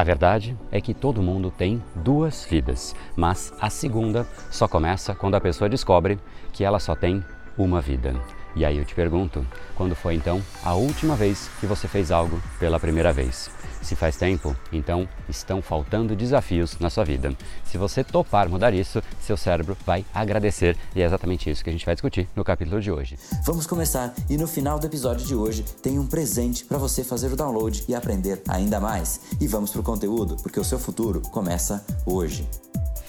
A verdade é que todo mundo tem duas vidas, mas a segunda só começa quando a pessoa descobre que ela só tem uma vida. E aí eu te pergunto, quando foi então a última vez que você fez algo pela primeira vez? Se faz tempo, então estão faltando desafios na sua vida. Se você topar mudar isso, seu cérebro vai agradecer e é exatamente isso que a gente vai discutir no capítulo de hoje. Vamos começar e no final do episódio de hoje tem um presente para você fazer o download e aprender ainda mais. E vamos pro conteúdo, porque o seu futuro começa hoje.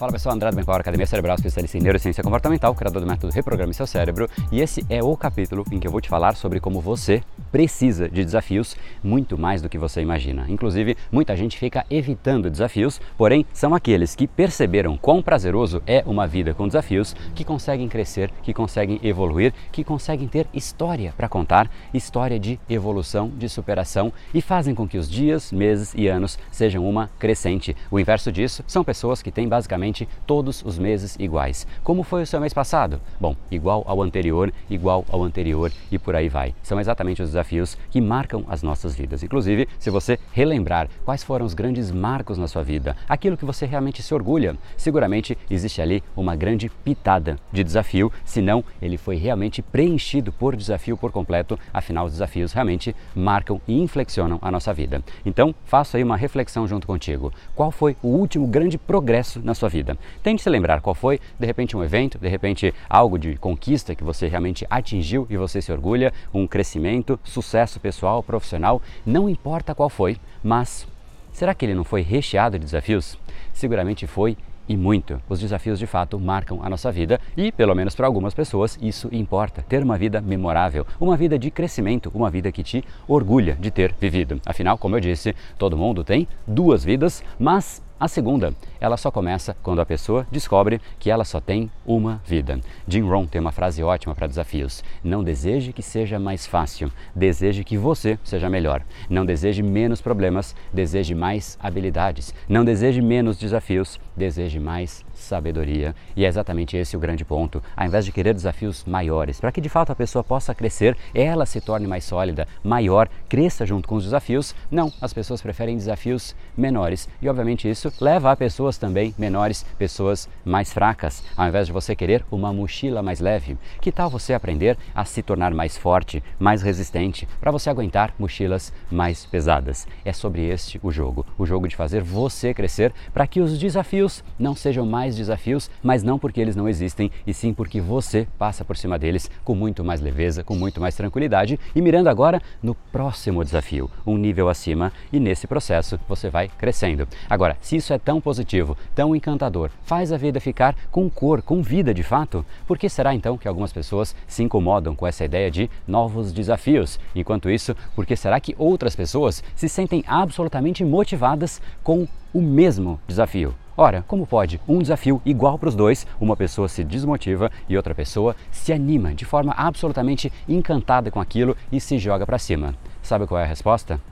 Fala pessoal, André do Bem Power, Academia Cerebral, especialista em neurociência comportamental, criador do método Reprograme Seu Cérebro, e esse é o capítulo em que eu vou te falar sobre como você precisa de desafios muito mais do que você imagina. Inclusive, muita gente fica evitando desafios, porém, são aqueles que perceberam quão prazeroso é uma vida com desafios, que conseguem crescer, que conseguem evoluir, que conseguem ter história para contar, história de evolução, de superação e fazem com que os dias, meses e anos sejam uma crescente. O inverso disso são pessoas que têm basicamente todos os meses iguais. Como foi o seu mês passado? Bom, igual ao anterior, igual ao anterior e por aí vai. São exatamente os desafios que marcam as nossas vidas. Inclusive, se você relembrar quais foram os grandes marcos na sua vida, aquilo que você realmente se orgulha, seguramente existe ali uma grande pitada de desafio, senão ele foi realmente preenchido por desafio por completo, afinal os desafios realmente marcam e inflexionam a nossa vida. Então, faça aí uma reflexão junto contigo. Qual foi o último grande progresso na sua vida? Tente se lembrar qual foi, de repente um evento, de repente algo de conquista que você realmente atingiu e você se orgulha, um crescimento, sucesso pessoal, profissional, não importa qual foi, mas será que ele não foi recheado de desafios? Seguramente foi e muito. Os desafios de fato marcam a nossa vida e, pelo menos para algumas pessoas, isso importa. Ter uma vida memorável, uma vida de crescimento, uma vida que te orgulha de ter vivido. Afinal, como eu disse, todo mundo tem duas vidas, mas a segunda, ela só começa quando a pessoa descobre que ela só tem uma vida. Jim Rohn tem uma frase ótima para desafios: Não deseje que seja mais fácil, deseje que você seja melhor. Não deseje menos problemas, deseje mais habilidades. Não deseje menos desafios, deseje mais sabedoria. E é exatamente esse o grande ponto. Ao invés de querer desafios maiores, para que de fato a pessoa possa crescer, ela se torne mais sólida, maior, cresça junto com os desafios, não, as pessoas preferem desafios menores. E obviamente isso leva a pessoas também menores, pessoas mais fracas. Ao invés de você querer uma mochila mais leve, que tal você aprender a se tornar mais forte, mais resistente, para você aguentar mochilas mais pesadas? É sobre este o jogo, o jogo de fazer você crescer para que os desafios não sejam mais desafios, mas não porque eles não existem, e sim porque você passa por cima deles com muito mais leveza, com muito mais tranquilidade e mirando agora no próximo desafio, um nível acima, e nesse processo você vai crescendo. Agora, se isso é tão positivo, tão encantador, faz a vida ficar com cor, com vida de fato, por que será então que algumas pessoas se incomodam com essa ideia de novos desafios? Enquanto isso, por que será que outras pessoas se sentem absolutamente motivadas com o mesmo desafio? Ora, como pode um desafio igual para os dois, uma pessoa se desmotiva e outra pessoa se anima de forma absolutamente encantada com aquilo e se joga para cima? Sabe qual é a resposta?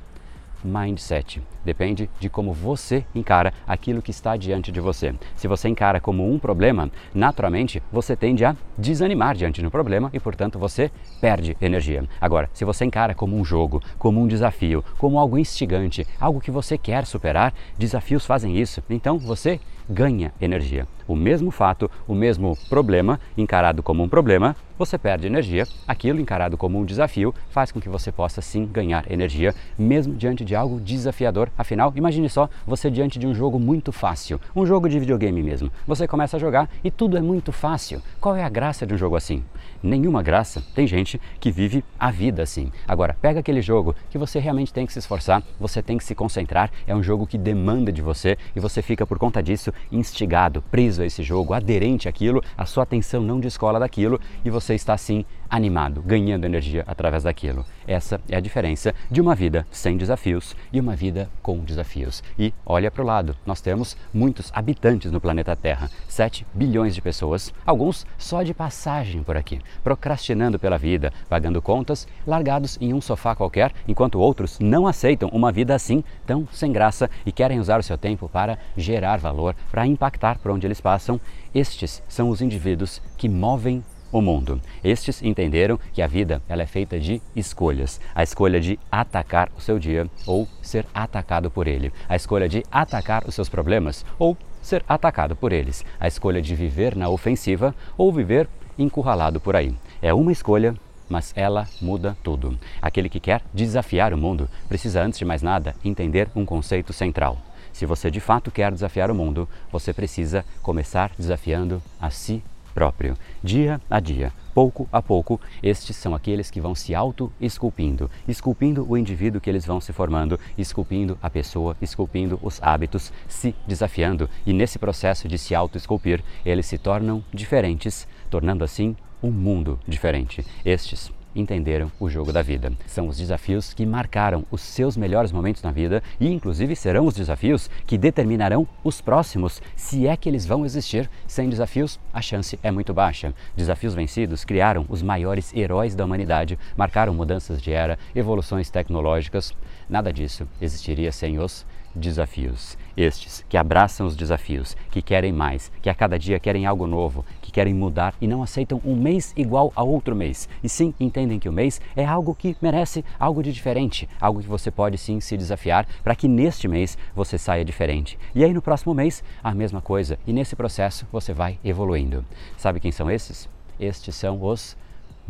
Mindset. Depende de como você encara aquilo que está diante de você. Se você encara como um problema, naturalmente você tende a desanimar diante do problema e, portanto, você perde energia. Agora, se você encara como um jogo, como um desafio, como algo instigante, algo que você quer superar, desafios fazem isso. Então você ganha energia. O mesmo fato, o mesmo problema encarado como um problema, você perde energia. Aquilo encarado como um desafio faz com que você possa sim ganhar energia, mesmo diante de algo desafiador. Afinal, imagine só você diante de um jogo muito fácil, um jogo de videogame mesmo. Você começa a jogar e tudo é muito fácil. Qual é a graça de um jogo assim? Nenhuma graça. Tem gente que vive a vida assim. Agora, pega aquele jogo que você realmente tem que se esforçar, você tem que se concentrar, é um jogo que demanda de você e você fica por conta disso instigado, preso a esse jogo, aderente àquilo, a sua atenção não descola daquilo e você está assim animado, ganhando energia através daquilo. Essa é a diferença de uma vida sem desafios e uma vida com desafios. E olha para o lado, nós temos muitos habitantes no planeta Terra, 7 bilhões de pessoas, alguns só de passagem por aqui, procrastinando pela vida, pagando contas, largados em um sofá qualquer, enquanto outros não aceitam uma vida assim, tão sem graça e querem usar o seu tempo para gerar valor, para impactar por onde eles passam. Estes são os indivíduos que movem o mundo. Estes entenderam que a vida ela é feita de escolhas. A escolha de atacar o seu dia ou ser atacado por ele. A escolha de atacar os seus problemas ou ser atacado por eles. A escolha de viver na ofensiva ou viver encurralado por aí. É uma escolha mas ela muda tudo. Aquele que quer desafiar o mundo precisa, antes de mais nada, entender um conceito central. Se você de fato quer desafiar o mundo, você precisa começar desafiando a si próprio, dia a dia, pouco a pouco, estes são aqueles que vão se auto-esculpindo, esculpindo o indivíduo que eles vão se formando, esculpindo a pessoa, esculpindo os hábitos, se desafiando e nesse processo de se auto-esculpir, eles se tornam diferentes, tornando assim um mundo diferente. Estes entenderam o jogo da vida. São os desafios que marcaram os seus melhores momentos na vida e, inclusive, serão os desafios que determinarão os próximos, se é que eles vão existir. Sem desafios, a chance é muito baixa. Desafios vencidos criaram os maiores heróis da humanidade, marcaram mudanças de era, evoluções tecnológicas. Nada disso existiria sem os desafios. Estes que abraçam os desafios, que querem mais, que a cada dia querem algo novo, que querem mudar e não aceitam um mês igual a outro mês. E sim entendem que o mês é algo que merece algo de diferente, algo que você pode sim se desafiar para que neste mês você saia diferente. E aí no próximo mês, a mesma coisa. E nesse processo você vai evoluindo. Sabe quem são esses? Estes são os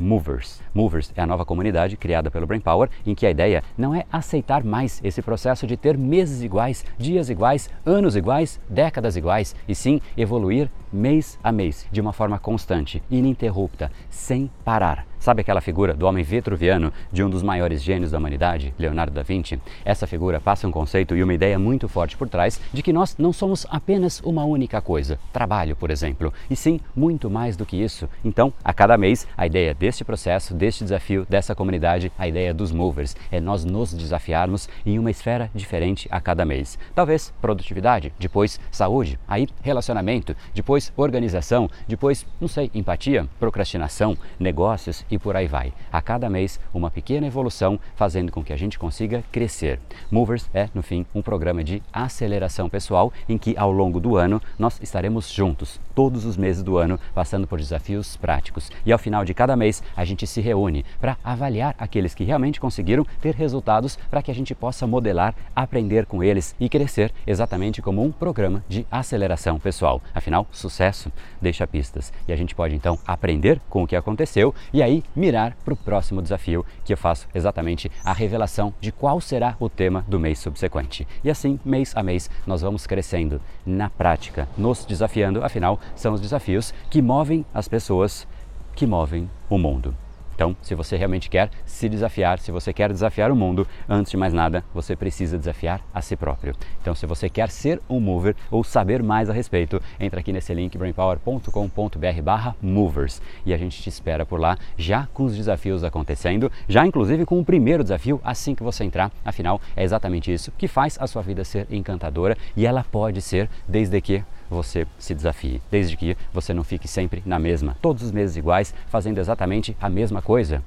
Movers. Movers é a nova comunidade criada pelo Brain Power, em que a ideia não é aceitar mais esse processo de ter meses iguais, dias iguais, anos iguais, décadas iguais, e sim evoluir mês a mês, de uma forma constante, ininterrupta, sem parar. Sabe aquela figura do homem vitruviano, de um dos maiores gênios da humanidade, Leonardo da Vinci? Essa figura passa um conceito e uma ideia muito forte por trás de que nós não somos apenas uma única coisa, trabalho, por exemplo, e sim muito mais do que isso. Então, a cada mês, a ideia deste processo, deste desafio, dessa comunidade, a ideia dos movers, é nós nos desafiarmos em uma esfera diferente a cada mês. Talvez produtividade, depois saúde, aí relacionamento, depois organização, depois, não sei, empatia, procrastinação, negócios e por aí vai. A cada mês, uma pequena evolução fazendo com que a gente consiga crescer. Movers é, no fim, um programa de aceleração pessoal em que, ao longo do ano, nós estaremos juntos, todos os meses do ano, passando por desafios práticos. E ao final de cada mês, a gente se reúne para avaliar aqueles que realmente conseguiram ter resultados para que a gente possa modelar, aprender com eles e crescer exatamente como um programa de aceleração pessoal. Afinal, sucesso deixa pistas e a gente pode então aprender com o que aconteceu e aí mirar para o próximo desafio, que eu faço exatamente a revelação de qual será o tema do mês subsequente. E assim, mês a mês, nós vamos crescendo na prática, nos desafiando, afinal, são os desafios que movem as pessoas, que movem o mundo. Então, se você realmente quer se desafiar, se você quer desafiar o mundo, antes de mais nada, você precisa desafiar a si próprio. Então, se você quer ser um mover ou saber mais a respeito, entra aqui nesse link brainpower.com.br/movers e a gente te espera por lá, já com os desafios acontecendo, já inclusive com o primeiro desafio assim que você entrar. Afinal, é exatamente isso que faz a sua vida ser encantadora e ela pode ser desde que você se desafie, desde que você não fique sempre na mesma, todos os meses iguais, fazendo exatamente a mesma coisa.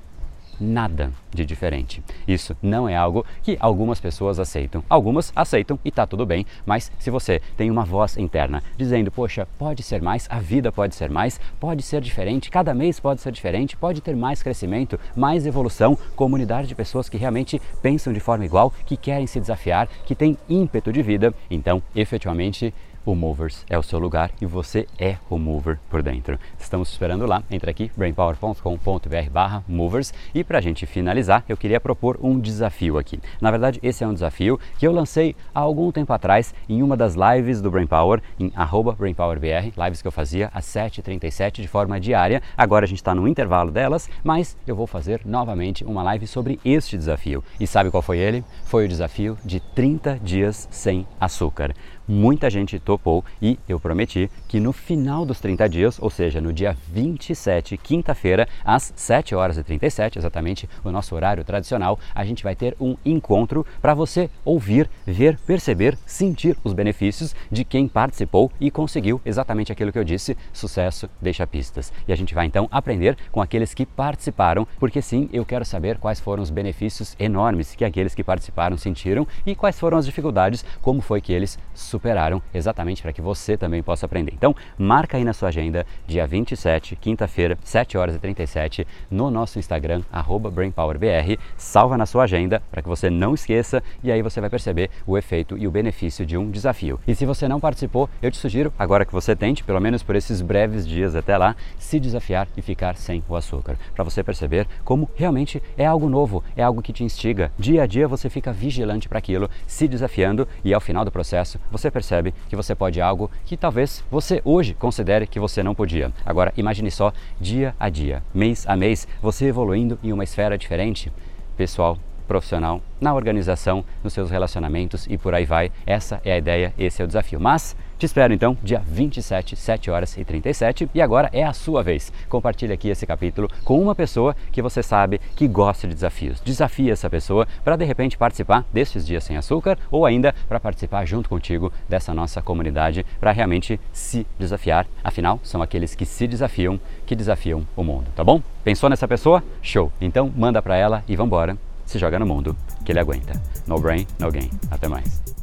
Nada de diferente. Isso não é algo que algumas pessoas aceitam. Algumas aceitam e está tudo bem, mas se você tem uma voz interna dizendo, poxa, pode ser mais, a vida pode ser mais, pode ser diferente, cada mês pode ser diferente, pode ter mais crescimento, mais evolução, comunidade de pessoas que realmente pensam de forma igual, que querem se desafiar, que têm ímpeto de vida, então efetivamente o Movers é o seu lugar e você é o mover por dentro. Estamos esperando lá, entra aqui brainpower.com.br barra movers e para a gente finalizar eu queria propor um desafio aqui. Na verdade esse é um desafio que eu lancei há algum tempo atrás em uma das lives do Brainpower em BrainPowerBR, lives que eu fazia às 7h37 de forma diária. Agora a gente está no intervalo delas, mas eu vou fazer novamente uma live sobre este desafio. E sabe qual foi ele? Foi o desafio de 30 dias sem açúcar muita gente topou e eu prometi que no final dos 30 dias, ou seja, no dia 27, quinta-feira, às 7 horas e 37, exatamente o nosso horário tradicional, a gente vai ter um encontro para você ouvir, ver, perceber, sentir os benefícios de quem participou e conseguiu exatamente aquilo que eu disse: sucesso deixa pistas. E a gente vai então aprender com aqueles que participaram, porque sim, eu quero saber quais foram os benefícios enormes que aqueles que participaram sentiram e quais foram as dificuldades, como foi que eles superaram exatamente para que você também possa aprender. Então, marca aí na sua agenda, dia 27, quinta-feira, 7 horas e 37, no nosso Instagram, BrainPowerBR. Salva na sua agenda para que você não esqueça e aí você vai perceber o efeito e o benefício de um desafio. E se você não participou, eu te sugiro, agora que você tente, pelo menos por esses breves dias até lá, se desafiar e ficar sem o açúcar, para você perceber como realmente é algo novo, é algo que te instiga. Dia a dia você fica vigilante para aquilo, se desafiando e ao final do processo você percebe que você pode algo que talvez você hoje considere que você não podia. Agora imagine só dia a dia, mês a mês, você evoluindo em uma esfera diferente. Pessoal, profissional, na organização, nos seus relacionamentos e por aí vai. Essa é a ideia, esse é o desafio. Mas te espero então dia 27, 7 horas e 37 e agora é a sua vez. Compartilhe aqui esse capítulo com uma pessoa que você sabe que gosta de desafios. Desafie essa pessoa para de repente participar desses dias sem açúcar ou ainda para participar junto contigo dessa nossa comunidade para realmente se desafiar. Afinal, são aqueles que se desafiam que desafiam o mundo, tá bom? Pensou nessa pessoa? Show! Então manda para ela e vamos embora se joga no mundo que ele aguenta. No brain, no gain. Até mais.